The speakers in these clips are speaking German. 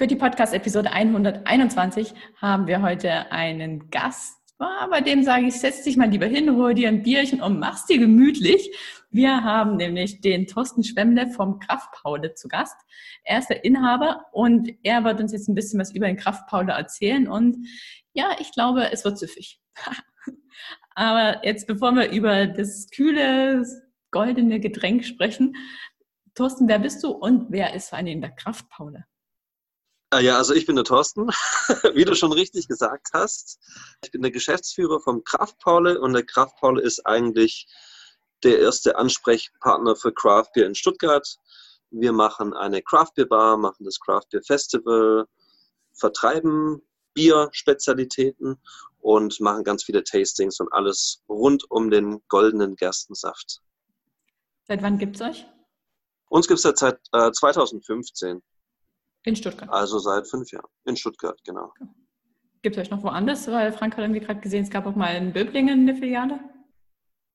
Für die Podcast-Episode 121 haben wir heute einen Gast. Ah, bei dem sage ich, setz dich mal lieber hin, hol dir ein Bierchen und mach's dir gemütlich. Wir haben nämlich den Thorsten Schwemmle vom Kraftpaule zu Gast. Er ist der Inhaber und er wird uns jetzt ein bisschen was über den Kraftpaule erzählen. Und ja, ich glaube, es wird süffig. Aber jetzt, bevor wir über das kühle, goldene Getränk sprechen, Thorsten, wer bist du und wer ist vor allem der Kraftpaule? Ah ja, also ich bin der Thorsten, wie du schon richtig gesagt hast. Ich bin der Geschäftsführer vom Kraftpaule und der Kraftpaule ist eigentlich der erste Ansprechpartner für Craft Beer in Stuttgart. Wir machen eine Craft Beer Bar, machen das Craft Beer Festival, vertreiben Bierspezialitäten und machen ganz viele Tastings und alles rund um den goldenen Gerstensaft. Seit wann gibt es euch? Uns gibt es seit äh, 2015. In Stuttgart. Also seit fünf Jahren. In Stuttgart, genau. Gibt es euch noch woanders? Weil Frank hat irgendwie gerade gesehen, es gab auch mal in Böblingen eine Filiale.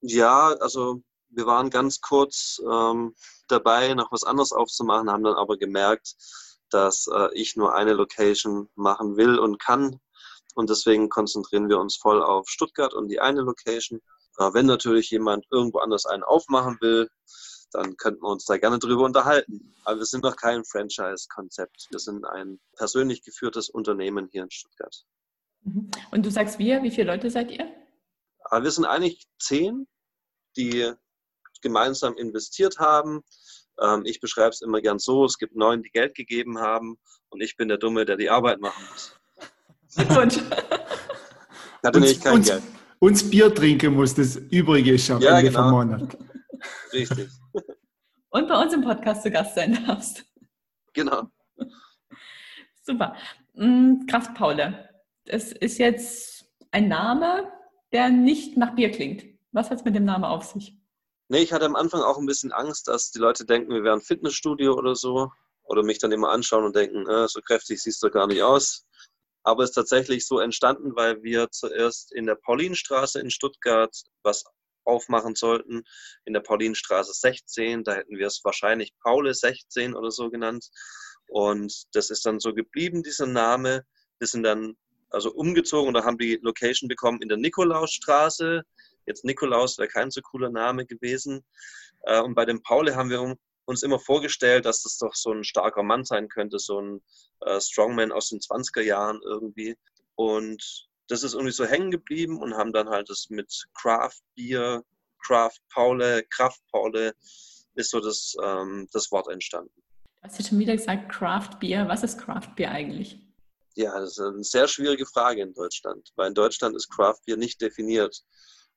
Ja, also wir waren ganz kurz ähm, dabei, noch was anderes aufzumachen, haben dann aber gemerkt, dass äh, ich nur eine Location machen will und kann. Und deswegen konzentrieren wir uns voll auf Stuttgart und die eine Location. Äh, wenn natürlich jemand irgendwo anders einen aufmachen will, dann könnten wir uns da gerne drüber unterhalten. Aber wir sind noch kein Franchise-Konzept. Wir sind ein persönlich geführtes Unternehmen hier in Stuttgart. Mhm. Und du sagst wir, wie viele Leute seid ihr? Aber wir sind eigentlich zehn, die gemeinsam investiert haben. Ähm, ich beschreibe es immer gern so: Es gibt neun, die Geld gegeben haben, und ich bin der Dumme, der die Arbeit machen muss. Glückwunsch. Hatte uns, kein uns, Geld. Uns Bier trinken muss, das Übrige ist am ja, Ende genau. vom Monat. Richtig. Und bei uns im Podcast zu Gast sein darfst. Genau. Super. Mm, Kraftpaule. Das ist jetzt ein Name, der nicht nach Bier klingt. Was hat es mit dem Namen auf sich? Nee, ich hatte am Anfang auch ein bisschen Angst, dass die Leute denken, wir wären Fitnessstudio oder so. Oder mich dann immer anschauen und denken, äh, so kräftig siehst du gar nicht aus. Aber es ist tatsächlich so entstanden, weil wir zuerst in der Paulinstraße in Stuttgart was aufmachen sollten, in der Paulinstraße 16. Da hätten wir es wahrscheinlich Paule 16 oder so genannt. Und das ist dann so geblieben, dieser Name. Wir sind dann also umgezogen oder haben die Location bekommen in der Nikolausstraße. Jetzt Nikolaus wäre kein so cooler Name gewesen. Äh, und bei dem Paule haben wir uns immer vorgestellt, dass das doch so ein starker Mann sein könnte, so ein äh, Strongman aus den 20er Jahren irgendwie. Und das ist irgendwie so hängen geblieben und haben dann halt das mit Craft Beer, Craft Paule, Kraft Paule ist so das, ähm, das Wort entstanden. Du hast ja schon wieder gesagt, Craft Beer. Was ist Craft Beer eigentlich? Ja, das ist eine sehr schwierige Frage in Deutschland, weil in Deutschland ist Craft Beer nicht definiert.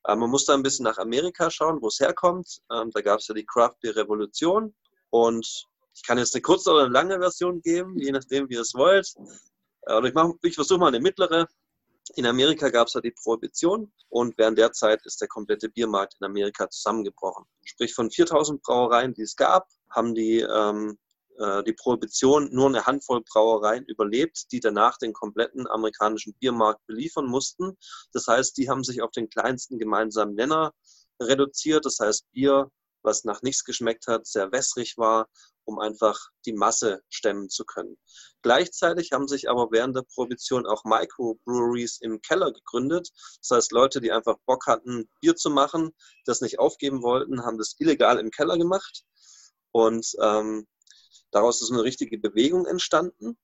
Äh, man muss da ein bisschen nach Amerika schauen, wo es herkommt. Ähm, da gab es ja die Craft Beer Revolution und ich kann jetzt eine kurze oder eine lange Version geben, je nachdem, wie ihr es wollt. Äh, oder ich, ich versuche mal eine mittlere. In Amerika gab es ja die Prohibition und während der Zeit ist der komplette Biermarkt in Amerika zusammengebrochen. Sprich von 4000 Brauereien, die es gab, haben die ähm, äh, die Prohibition nur eine Handvoll Brauereien überlebt, die danach den kompletten amerikanischen Biermarkt beliefern mussten. Das heißt, die haben sich auf den kleinsten gemeinsamen Nenner reduziert. Das heißt, Bier, was nach nichts geschmeckt hat, sehr wässrig war, um einfach die Masse stemmen zu können. Gleichzeitig haben sich aber während der Prohibition auch Microbreweries im Keller gegründet. Das heißt, Leute, die einfach Bock hatten, Bier zu machen, das nicht aufgeben wollten, haben das illegal im Keller gemacht. Und ähm, daraus ist eine richtige Bewegung entstanden.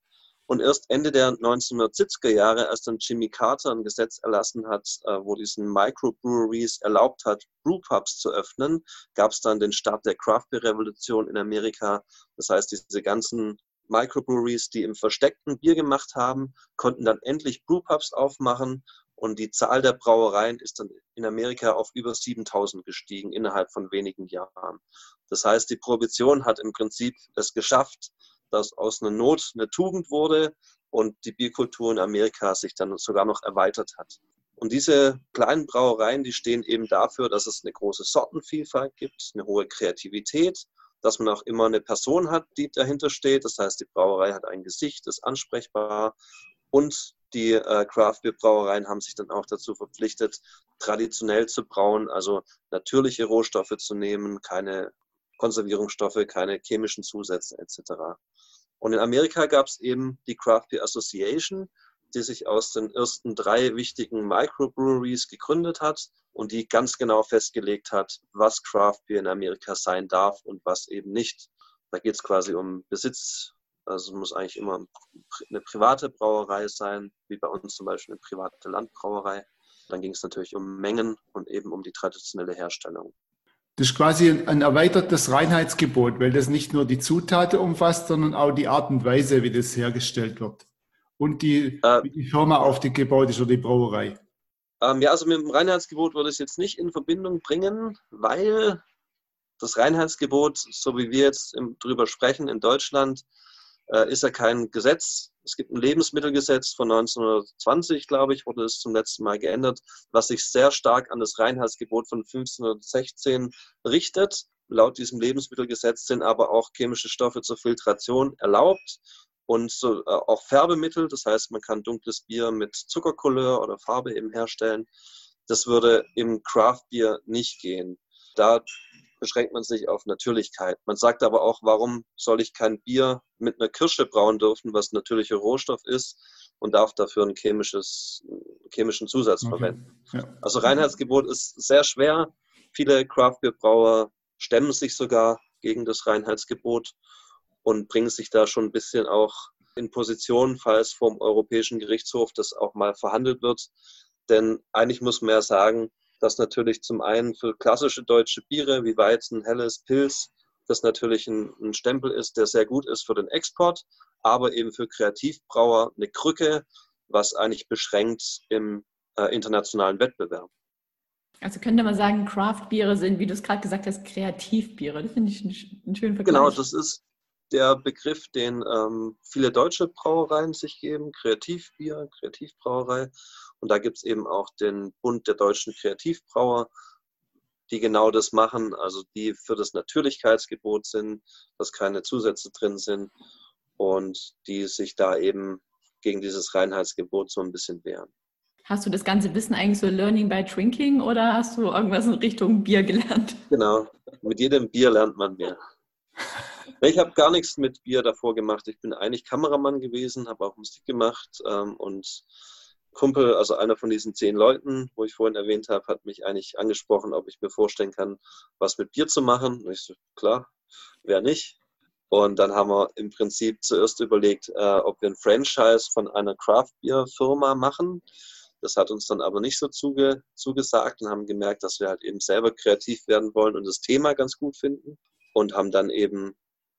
Und erst Ende der 1970er Jahre, als dann Jimmy Carter ein Gesetz erlassen hat, äh, wo diesen Microbreweries erlaubt hat, Brewpubs zu öffnen, gab es dann den Start der Craft Beer Revolution in Amerika. Das heißt, diese ganzen Microbreweries, die im versteckten Bier gemacht haben, konnten dann endlich Brewpubs aufmachen und die Zahl der Brauereien ist dann in Amerika auf über 7000 gestiegen innerhalb von wenigen Jahren. Das heißt, die Prohibition hat im Prinzip es geschafft, dass aus einer Not eine Tugend wurde und die Bierkultur in Amerika sich dann sogar noch erweitert hat. Und diese kleinen Brauereien, die stehen eben dafür, dass es eine große Sortenvielfalt gibt, eine hohe Kreativität, dass man auch immer eine Person hat, die dahinter steht. Das heißt, die Brauerei hat ein Gesicht, ist ansprechbar und die äh, Craft Beer Brauereien haben sich dann auch dazu verpflichtet, traditionell zu brauen, also natürliche Rohstoffe zu nehmen, keine Konservierungsstoffe, keine chemischen Zusätze etc. Und in Amerika gab es eben die Craft Beer Association, die sich aus den ersten drei wichtigen Microbreweries gegründet hat und die ganz genau festgelegt hat, was Craft Beer in Amerika sein darf und was eben nicht. Da geht es quasi um Besitz, also es muss eigentlich immer eine private Brauerei sein, wie bei uns zum Beispiel eine private Landbrauerei. Dann ging es natürlich um Mengen und eben um die traditionelle Herstellung. Das ist quasi ein erweitertes Reinheitsgebot, weil das nicht nur die Zutaten umfasst, sondern auch die Art und Weise, wie das hergestellt wird. Und die, äh, wie die Firma auf die gebaut ist oder die Brauerei. Ähm, ja, also mit dem Reinheitsgebot würde ich es jetzt nicht in Verbindung bringen, weil das Reinheitsgebot, so wie wir jetzt drüber sprechen in Deutschland, äh, ist ja kein Gesetz. Es gibt ein Lebensmittelgesetz von 1920, glaube ich, wurde es zum letzten Mal geändert, was sich sehr stark an das Reinheitsgebot von 1516 richtet. Laut diesem Lebensmittelgesetz sind aber auch chemische Stoffe zur Filtration erlaubt und so, äh, auch Färbemittel. Das heißt, man kann dunkles Bier mit Zuckercouleur oder Farbe eben herstellen. Das würde im Craft Beer nicht gehen. Da beschränkt man sich auf Natürlichkeit. Man sagt aber auch, warum soll ich kein Bier mit einer Kirsche brauen dürfen, was natürlicher Rohstoff ist und darf dafür einen chemischen Zusatz okay. verwenden. Ja. Also Reinheitsgebot ist sehr schwer. Viele Craft-Bier-Brauer stemmen sich sogar gegen das Reinheitsgebot und bringen sich da schon ein bisschen auch in Position, falls vom Europäischen Gerichtshof das auch mal verhandelt wird. Denn eigentlich muss man ja sagen, dass natürlich zum einen für klassische deutsche Biere wie Weizen, Helles, Pilz, das natürlich ein, ein, Stempel ist, der sehr gut ist für den Export, aber eben für Kreativbrauer eine Krücke, was eigentlich beschränkt im äh, internationalen Wettbewerb. Also könnte man sagen, Craft-Biere sind, wie du es gerade gesagt hast, Kreativbiere. Das finde ich einen, einen schönen Vergleich. Genau, das ist der Begriff, den ähm, viele deutsche Brauereien sich geben, Kreativbier, Kreativbrauerei. Und da gibt es eben auch den Bund der deutschen Kreativbrauer, die genau das machen, also die für das Natürlichkeitsgebot sind, dass keine Zusätze drin sind und die sich da eben gegen dieses Reinheitsgebot so ein bisschen wehren. Hast du das ganze Wissen eigentlich so Learning by Drinking oder hast du irgendwas in Richtung Bier gelernt? Genau, mit jedem Bier lernt man mehr. Ich habe gar nichts mit Bier davor gemacht. Ich bin eigentlich Kameramann gewesen, habe auch Musik gemacht ähm, und Kumpel, also einer von diesen zehn Leuten, wo ich vorhin erwähnt habe, hat mich eigentlich angesprochen, ob ich mir vorstellen kann, was mit Bier zu machen. Und ich so, klar, wer nicht? Und dann haben wir im Prinzip zuerst überlegt, äh, ob wir ein Franchise von einer Craft-Bier-Firma machen. Das hat uns dann aber nicht so zuge zugesagt und haben gemerkt, dass wir halt eben selber kreativ werden wollen und das Thema ganz gut finden und haben dann eben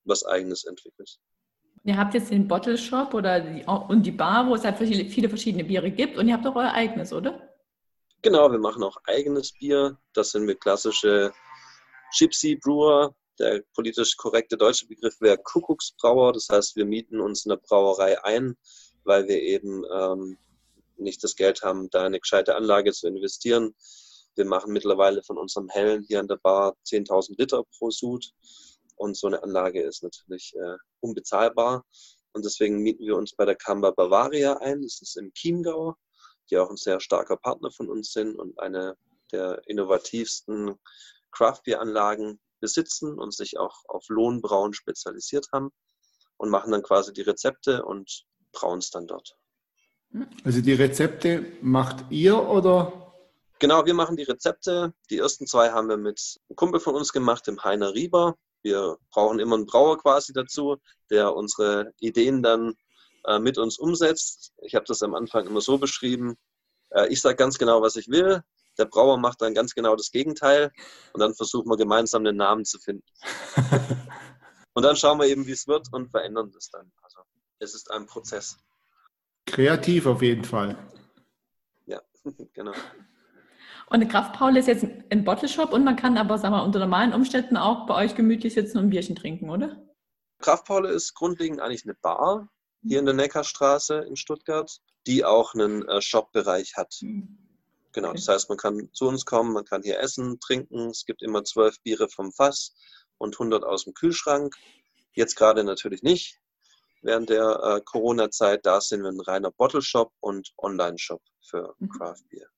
was Eigenes entwickelt. Ihr habt jetzt den Bottle Shop oder die, und die Bar, wo es halt viele, viele verschiedene Biere gibt und ihr habt auch euer eigenes, oder? Genau, wir machen auch eigenes Bier. Das sind wir klassische Gypsy Brewer. Der politisch korrekte deutsche Begriff wäre Kuckucksbrauer. Das heißt, wir mieten uns in der Brauerei ein, weil wir eben ähm, nicht das Geld haben, da eine gescheite Anlage zu investieren. Wir machen mittlerweile von unserem Hellen hier an der Bar 10.000 Liter pro Sud. Und so eine Anlage ist natürlich äh, unbezahlbar. Und deswegen mieten wir uns bei der Kamba Bavaria ein. Das ist im Chiemgau, die auch ein sehr starker Partner von uns sind und eine der innovativsten Craft-Bier-Anlagen besitzen und sich auch auf Lohnbrauen spezialisiert haben und machen dann quasi die Rezepte und brauen es dann dort. Also die Rezepte macht ihr oder? Genau, wir machen die Rezepte. Die ersten zwei haben wir mit einem Kumpel von uns gemacht, dem Heiner Rieber. Wir brauchen immer einen Brauer quasi dazu, der unsere Ideen dann äh, mit uns umsetzt. Ich habe das am Anfang immer so beschrieben. Äh, ich sage ganz genau, was ich will. Der Brauer macht dann ganz genau das Gegenteil und dann versuchen wir gemeinsam einen Namen zu finden. und dann schauen wir eben, wie es wird und verändern das dann. Also es ist ein Prozess. Kreativ auf jeden Fall. Ja, genau. Und eine Kraftpaule ist jetzt ein Bottle Shop und man kann aber, sagen wir, unter normalen Umständen auch bei euch gemütlich sitzen und ein Bierchen trinken, oder? Kraftpaule ist grundlegend eigentlich eine Bar hier in der Neckarstraße in Stuttgart, die auch einen äh, Shop-Bereich hat. Mhm. Genau, okay. das heißt, man kann zu uns kommen, man kann hier essen, trinken. Es gibt immer zwölf Biere vom Fass und 100 aus dem Kühlschrank. Jetzt gerade natürlich nicht. Während der äh, Corona-Zeit, da sind wir ein reiner Bottle-Shop und Online-Shop für mhm. Craft Beer.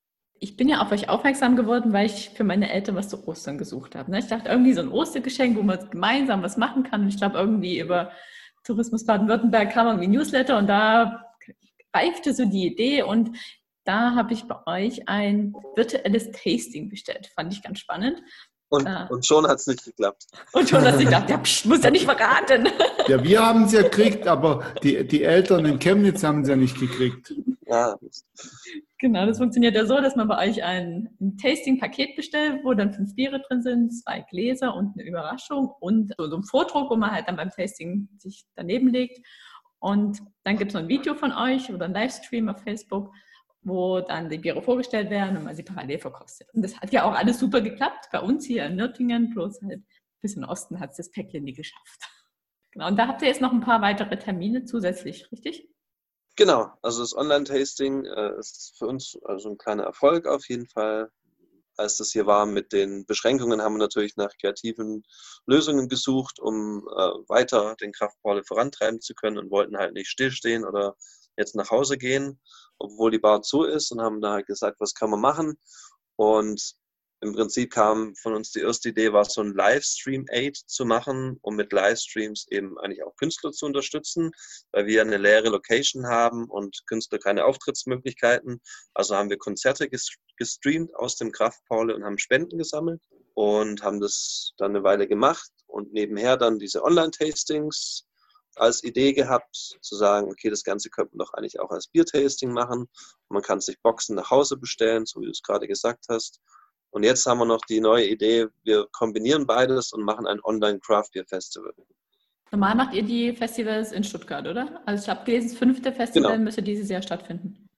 Ich bin ja auf euch aufmerksam geworden, weil ich für meine Eltern was zu Ostern gesucht habe. Ne? Ich dachte, irgendwie so ein Ostergeschenk, wo man gemeinsam was machen kann. Und ich glaube, irgendwie über Tourismus Baden-Württemberg kam irgendwie Newsletter und da reifte so die Idee und da habe ich bei euch ein virtuelles Tasting bestellt. Fand ich ganz spannend. Und, äh, und schon hat es nicht geklappt. Und schon hat es nicht geklappt. Ja, psch, muss ja nicht verraten. Ja, wir haben es ja gekriegt, aber die, die Eltern in Chemnitz haben es ja nicht gekriegt. Ja. Genau, das funktioniert ja so, dass man bei euch ein, ein Tasting-Paket bestellt, wo dann fünf Biere drin sind, zwei Gläser und eine Überraschung und so ein Vordruck, wo man halt dann beim Tasting sich daneben legt. Und dann gibt es noch ein Video von euch oder ein Livestream auf Facebook wo dann die Biere vorgestellt werden und man sie parallel verkostet. Und das hat ja auch alles super geklappt. Bei uns hier in Nürtingen, bloß halt bis in Osten hat es das Päckchen nie geschafft. Genau, und da habt ihr jetzt noch ein paar weitere Termine zusätzlich, richtig? Genau, also das Online-Tasting äh, ist für uns also ein kleiner Erfolg auf jeden Fall. Als das hier war mit den Beschränkungen, haben wir natürlich nach kreativen Lösungen gesucht, um äh, weiter den Kraftball vorantreiben zu können und wollten halt nicht stillstehen oder jetzt nach Hause gehen obwohl die Bar zu ist und haben da halt gesagt, was kann man machen. Und im Prinzip kam von uns die erste Idee, war so ein Livestream-Aid zu machen, um mit Livestreams eben eigentlich auch Künstler zu unterstützen, weil wir eine leere Location haben und Künstler keine Auftrittsmöglichkeiten. Also haben wir Konzerte gestreamt aus dem Kraftpaule und haben Spenden gesammelt und haben das dann eine Weile gemacht und nebenher dann diese Online-Tastings als Idee gehabt, zu sagen, okay, das Ganze könnte man doch eigentlich auch als Biertasting machen. Man kann sich Boxen nach Hause bestellen, so wie du es gerade gesagt hast. Und jetzt haben wir noch die neue Idee, wir kombinieren beides und machen ein Online-Craft Beer Festival. Normal macht ihr die Festivals in Stuttgart, oder? Also ich habe gelesen, das fünfte Festival genau. müsste dieses Jahr stattfinden.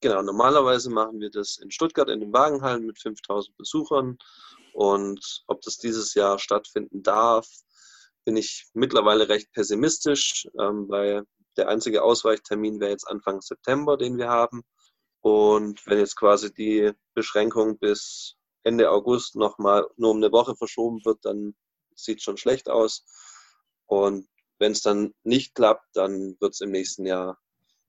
Genau, normalerweise machen wir das in Stuttgart in den Wagenhallen mit 5000 Besuchern. Und ob das dieses Jahr stattfinden darf, bin ich mittlerweile recht pessimistisch, ähm, weil der einzige Ausweichtermin wäre jetzt Anfang September, den wir haben. Und wenn jetzt quasi die Beschränkung bis Ende August nochmal nur um eine Woche verschoben wird, dann sieht es schon schlecht aus. Und wenn es dann nicht klappt, dann wird es im nächsten Jahr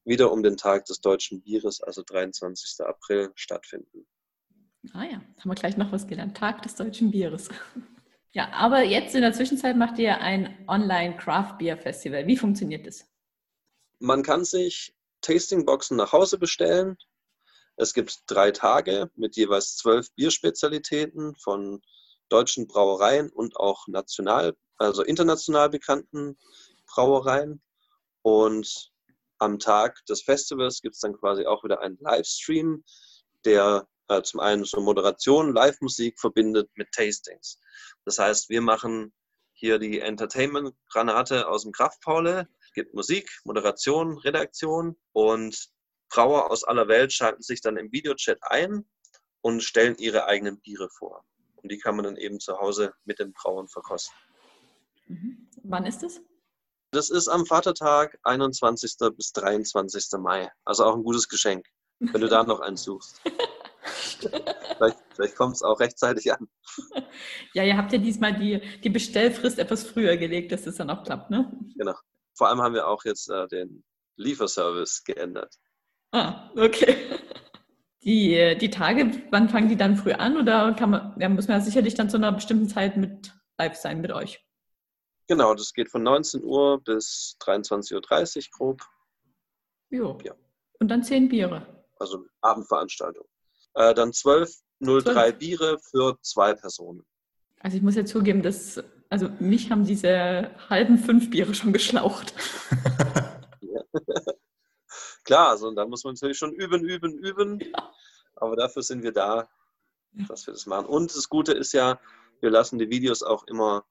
wieder um den Tag des deutschen Bieres, also 23. April, stattfinden. Ah ja, haben wir gleich noch was gelernt. Tag des deutschen Bieres. Ja, aber jetzt in der Zwischenzeit macht ihr ein Online Craft Beer Festival. Wie funktioniert das? Man kann sich Tastingboxen nach Hause bestellen. Es gibt drei Tage mit jeweils zwölf Bierspezialitäten von deutschen Brauereien und auch national, also international bekannten Brauereien. Und am Tag des Festivals gibt es dann quasi auch wieder einen Livestream, der äh, zum einen so Moderation, Live-Musik verbindet mit Tastings. Das heißt, wir machen hier die Entertainment-Granate aus dem Kraftpaule, gibt Musik, Moderation, Redaktion und Brauer aus aller Welt schalten sich dann im Videochat ein und stellen ihre eigenen Biere vor. Und die kann man dann eben zu Hause mit den Brauern verkosten. Mhm. Wann ist es? Das ist am Vatertag, 21. bis 23. Mai. Also auch ein gutes Geschenk, wenn du da noch eins suchst. vielleicht, vielleicht kommt es auch rechtzeitig an. Ja, ihr habt ja diesmal die, die Bestellfrist etwas früher gelegt, dass das dann auch klappt, ne? Genau. Vor allem haben wir auch jetzt äh, den Lieferservice geändert. Ah, okay. Die, die Tage, wann fangen die dann früh an? Oder kann man, ja, muss man ja sicherlich dann zu einer bestimmten Zeit mit live sein mit euch? Genau, das geht von 19 Uhr bis 23.30 Uhr grob. Jo. Ja. Und dann zehn Biere. Also Abendveranstaltung. Äh, dann 12,03 Biere für zwei Personen. Also ich muss ja zugeben, dass, also mich haben diese halben fünf Biere schon geschlaucht. Klar, also da muss man natürlich schon üben, üben, üben. Ja. Aber dafür sind wir da, dass wir das machen. Und das Gute ist ja, wir lassen die Videos auch immer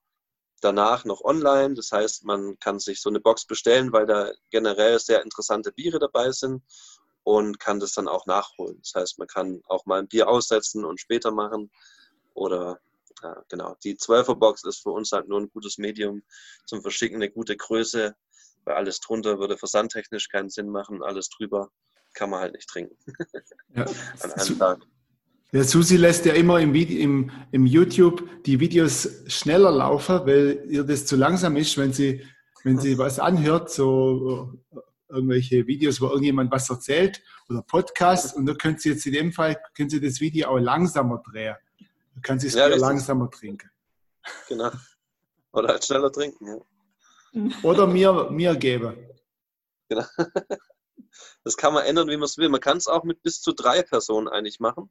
danach noch online. Das heißt, man kann sich so eine Box bestellen, weil da generell sehr interessante Biere dabei sind und kann das dann auch nachholen. Das heißt, man kann auch mal ein Bier aussetzen und später machen oder Ja, genau. Die 12er Box ist für uns halt nur ein gutes Medium zum Verschicken, eine gute Größe, weil alles drunter würde versandtechnisch keinen Sinn machen, alles drüber kann man halt nicht trinken. Ja. An einem Tag. Der Susi lässt ja immer im, Video, im, im YouTube die Videos schneller laufen, weil ihr das zu langsam ist, wenn sie, wenn sie was anhört, so irgendwelche Videos, wo irgendjemand was erzählt oder Podcasts und da können Sie jetzt in dem Fall können Sie das Video auch langsamer drehen. Da kann Sie es ja, langsamer trinken. Genau. Oder halt schneller trinken, ja. Oder mir, mir geben. Genau. Das kann man ändern, wie man es will. Man kann es auch mit bis zu drei Personen eigentlich machen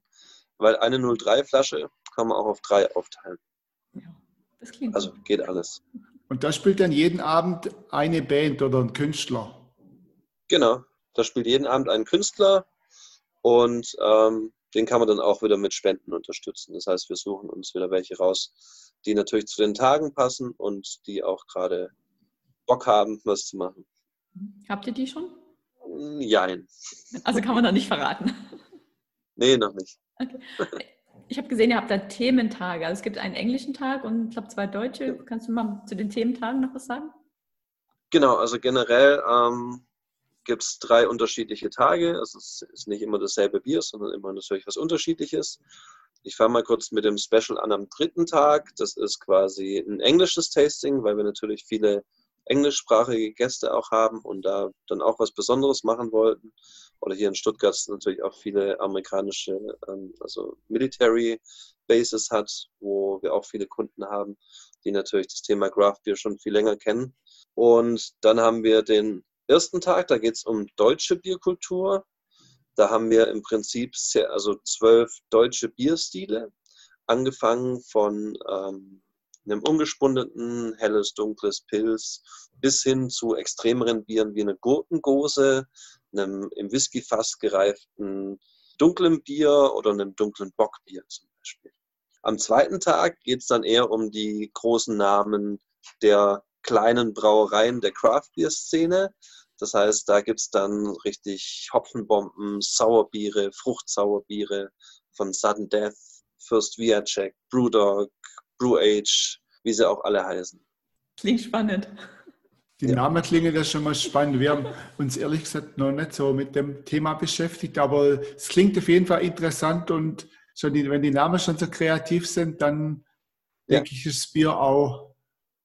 weil eine 03-Flasche kann man auch auf drei aufteilen. Ja, das klingt Also geht alles. Und da spielt dann jeden Abend eine Band oder ein Künstler? Genau, da spielt jeden Abend ein Künstler und ähm, den kann man dann auch wieder mit Spenden unterstützen. Das heißt, wir suchen uns wieder welche raus, die natürlich zu den Tagen passen und die auch gerade Bock haben, was zu machen. Habt ihr die schon? Jein. Also kann man da nicht verraten. Nee, noch nicht. Okay. Ich habe gesehen, ihr habt da Thementage. Also es gibt einen englischen Tag und ich glaube zwei deutsche. Kannst du mal zu den Thementagen noch was sagen? Genau, also generell ähm, gibt es drei unterschiedliche Tage. Also es ist nicht immer dasselbe Bier, sondern immer natürlich was Unterschiedliches. Ich fange mal kurz mit dem Special an am dritten Tag. Das ist quasi ein englisches Tasting, weil wir natürlich viele englischsprachige Gäste auch haben und da dann auch was Besonderes machen wollten. Oder hier in Stuttgart natürlich auch viele amerikanische, ähm, also Military Bases hat, wo wir auch viele Kunden haben, die natürlich das Thema Craft Beer schon viel länger kennen. Und dann haben wir den ersten Tag, da geht es um deutsche Bierkultur. Da haben wir im Prinzip sehr, also zwölf deutsche Bierstile, angefangen von ähm, einem ungespundeten, helles, dunkles Pilz bis hin zu extremeren Bieren wie eine Gurkengose, einem im Whiskyfass gereiften dunklen Bier oder einem dunklen Bockbier zum Beispiel. Am zweiten Tag geht es dann eher um die großen Namen der kleinen Brauereien der Craft Beer Szene. Das heißt, da gibt es dann richtig Hopfenbomben, Sauerbiere, Fruchtsauerbiere von Sudden Death, First Viacek, Brewdog, Brew Age, wie sie auch alle heißen. Klingt spannend. Die Namen klingen ja schon mal spannend. Wir haben uns ehrlich gesagt noch nicht so mit dem Thema beschäftigt, aber es klingt auf jeden Fall interessant und schon die, wenn die Namen schon so kreativ sind, dann ja. denke ich, ist das Bier auch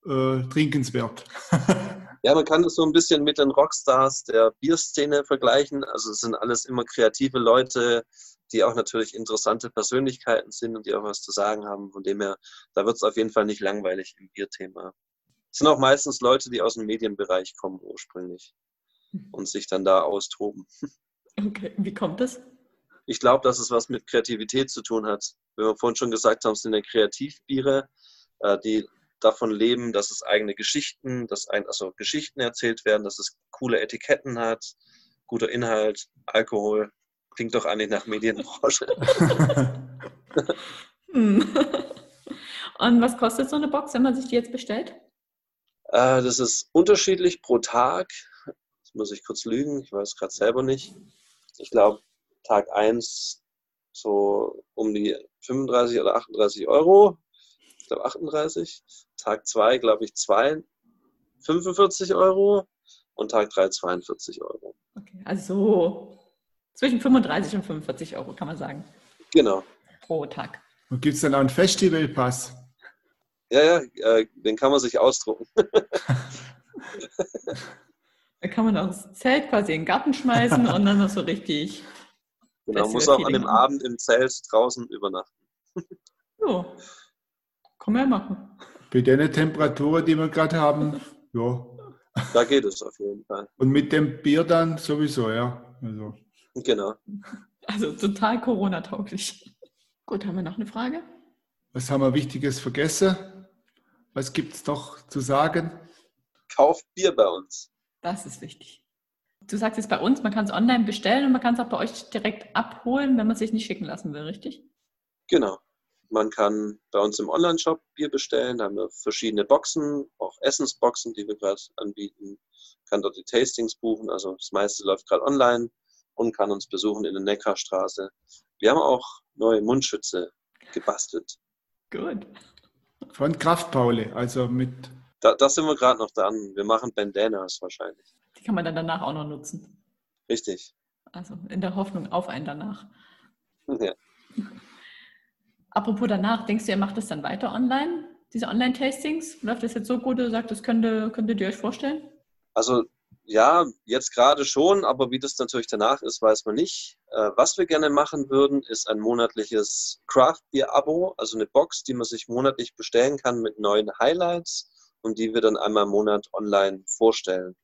äh, trinkenswert. Ja, man kann das so ein bisschen mit den Rockstars der Bierszene vergleichen. Also es sind alles immer kreative Leute, die auch natürlich interessante Persönlichkeiten sind und die auch was zu sagen haben. Von dem her, da wird es auf jeden Fall nicht langweilig im Bierthema. Es sind auch meistens Leute, die aus dem Medienbereich kommen ursprünglich und sich dann da austoben. Okay, wie kommt das? Ich glaube, dass es was mit Kreativität zu tun hat. Wie wir vorhin schon gesagt haben, sind ja Kreativbiere, äh, die davon leben, dass es eigene Geschichten, dass ein, also Geschichten erzählt werden, dass es coole Etiketten hat, guter Inhalt, Alkohol. Klingt doch eigentlich nach Medienbranche. Hm. Und was kostet so eine Box, wenn man sich die jetzt bestellt? Äh, das ist unterschiedlich pro Tag. Das muss ich kurz lügen, ich weiß gerade selber nicht. Ich glaube, Tag 1 so um die 35 oder 38 Euro. Glaube 38. Tag 2, glaube ich, 2, 45 Euro. Und Tag 3 42 Euro. Okay, also zwischen 35 und 45 Euro, kann man sagen. Genau. Pro Tag. Und gibt es dann auch einen Festivalpass? Ja, ja, äh, den kann man sich ausdrucken. da kann man auch das Zelt quasi in den Garten schmeißen und dann noch so richtig. Genau, muss auch an dem Abend im Zelt draußen übernachten. Jo, kann man ja machen. Bei den Temperaturen, die wir gerade haben, ja. Da geht es auf jeden Fall. Und mit dem Bier dann sowieso, ja. Also. Genau. Also total Corona-tauglich. Gut, haben wir noch eine Frage? Was haben wir Wichtiges vergessen? Was gibt es noch zu sagen? Kauft Bier bei uns. Das ist wichtig. Du sagst jetzt bei uns, man kann es online bestellen und man kann es auch bei euch direkt abholen, wenn man es sich nicht schicken lassen will, richtig? Genau. Man kann bei uns im Online-Shop Bier bestellen. Da haben wir verschiedene Boxen, auch Essensboxen, die wir gerade anbieten. Man Kann dort die Tastings buchen. Also das meiste läuft gerade online und kann uns besuchen in der Neckarstraße. Wir haben auch neue Mundschütze gebastelt. Gut. von Kraftpaule, also mit. Da, da sind wir gerade noch dran. Wir machen Bandanas wahrscheinlich. Die kann man dann danach auch noch nutzen. Richtig. Also in der Hoffnung auf einen danach. Ja. Apropos danach, denkst du, ihr macht das dann weiter online? Diese Online-Tastings? Läuft das jetzt so gut, dass ihr sagt, das könntet, könntet ihr euch vorstellen? Also ja, jetzt gerade schon, aber wie das natürlich danach ist, weiß man nicht. Äh, was wir gerne machen würden, ist ein monatliches Craft Beer Abo, also eine Box, die man sich monatlich bestellen kann mit neuen Highlights und die wir dann einmal im Monat online vorstellen.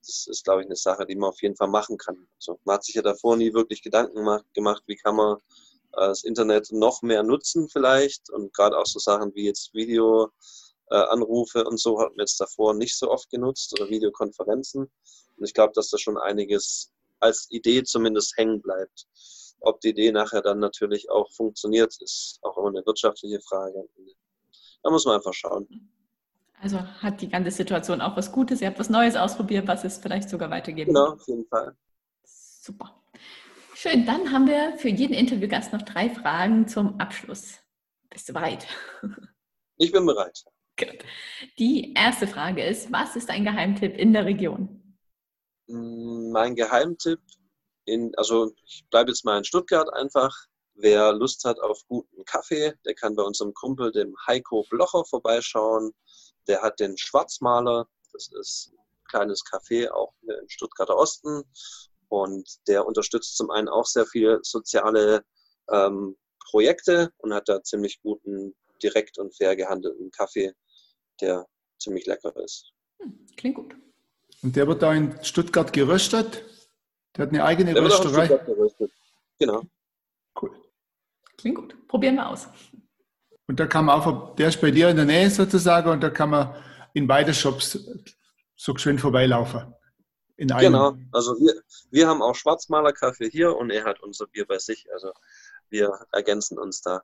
Das ist, glaube ich, eine Sache, die man auf jeden Fall machen kann. Also man hat sich ja davor nie wirklich Gedanken gemacht, wie kann man das Internet noch mehr nutzen vielleicht und gerade auch so Sachen wie jetzt Video äh, Anrufe und so hatten wir jetzt davor nicht so oft genutzt oder Videokonferenzen. Und ich glaube, dass da schon einiges als Idee zumindest hängen bleibt. Ob die Idee nachher dann natürlich auch funktioniert, ist auch immer eine wirtschaftliche Frage. Da muss man einfach schauen. Also hat die ganze Situation auch was Gutes. Ihr habt was Neues ausprobiert, was es vielleicht sogar weitergeben Genau, auf jeden Fall. Super. Schön, dann haben wir für jeden Interviewgast noch drei Fragen zum Abschluss. Bist du bereit? Ich bin bereit. Gut. Die erste Frage ist, was ist ein Geheimtipp in der Region? Mm, mein Geheimtipp, in, also ich bleibe jetzt mal in Stuttgart einfach. Wer Lust hat auf guten Kaffee, der kann bei unserem Kumpel, dem Heiko Blocher, vorbeischauen. Der hat den Schwarzmaler, das ist ein kleines Café auch hier im Stuttgarter Osten. Und der unterstützt zum einen auch sehr viele soziale ähm, Projekte und hat da ziemlich guten, direkt und fair gehandelten Kaffee der ziemlich lecker ist. Hm, klingt gut. Und der wird da in Stuttgart geröstet? Der hat eine eigene der Rösterei? Wird auch in geröstet. Genau. Cool. Klingt gut. Probieren wir aus. Und da kann man auch, der ist bei dir in der Nähe sozusagen und da kann man in beide Shops so schön vorbeilaufen. Genau, also wir, wir haben auch Schwarzmalerkaffee hier und er hat unser Bier bei sich. Also wir ergänzen uns da.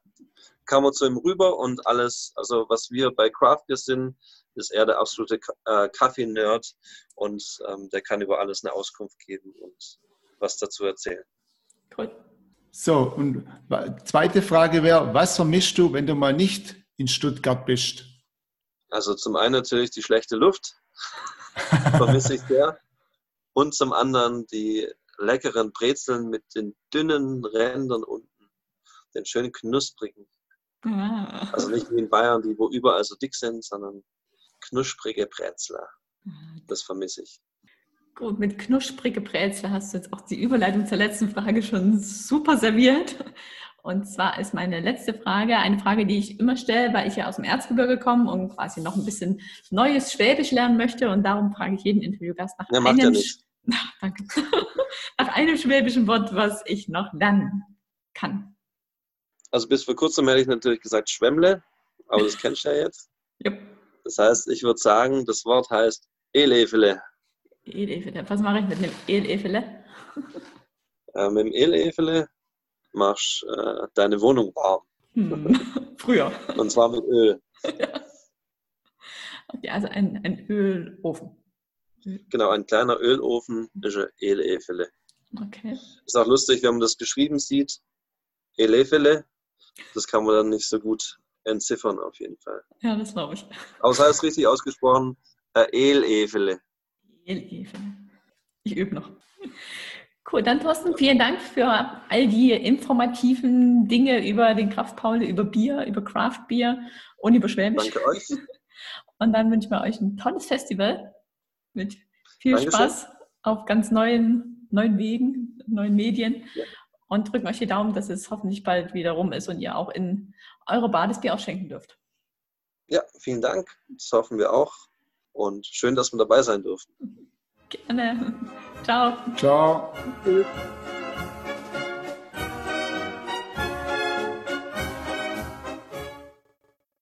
Kam man zu ihm rüber und alles, also was wir bei Craft Beer sind, ist er der absolute äh, Kaffee-Nerd und ähm, der kann über alles eine Auskunft geben und was dazu erzählen. Cool. So, und zweite Frage wäre, was vermischst du, wenn du mal nicht in Stuttgart bist? Also zum einen natürlich die schlechte Luft, vermisse ich sehr. Und zum anderen die leckeren Brezeln mit den dünnen Rändern unten den schönen knusprigen. Ah. Also nicht wie in Bayern, die wo überall so dick sind, sondern knusprige Brezler. Ah. Das vermisse ich. Gut, mit knusprige Brezel hast du jetzt auch die Überleitung zur letzten Frage schon super serviert. Und zwar ist meine letzte Frage eine Frage, die ich immer stelle, weil ich ja aus dem Erzgebirge komme und quasi noch ein bisschen neues Schwäbisch lernen möchte. Und darum frage ich jeden Interviewgast nach, ja, einem, ja danke. nach einem schwäbischen Wort, was ich noch lernen kann. Also bis vor kurzem hätte ich natürlich gesagt Schwemmle, aber das kennst du ja jetzt. Yep. Das heißt, ich würde sagen, das Wort heißt Elefele. Elefele. Was mache ich mit einem Elefele? Äh, mit dem Elefele machst äh, deine Wohnung warm. Hm. Früher. Und zwar mit Öl. okay, also ein, ein Ölofen. Genau, ein kleiner Ölofen ist ein Elefele. Okay. Ist auch lustig, wenn man das geschrieben sieht. Elefele das kann man dann nicht so gut entziffern, auf jeden Fall. Ja, das glaube ich. Außer es richtig ausgesprochen, äh, El-Efele. El-Efele. Ich übe noch. Cool, dann Thorsten, vielen Dank für all die informativen Dinge über den Kraftpaule, über Bier, über Craft Bier und über Schwäbisch. Danke euch. Und dann wünschen wir euch ein tolles Festival mit viel Dankeschön. Spaß auf ganz neuen, neuen Wegen, neuen Medien. Ja und drücken euch die Daumen, dass es hoffentlich bald wieder rum ist und ihr auch in eure Badesbier ausschenken dürft. Ja, vielen Dank. Das hoffen wir auch. Und schön, dass wir dabei sein durften. Gerne. Ciao. Ciao. Tschüss.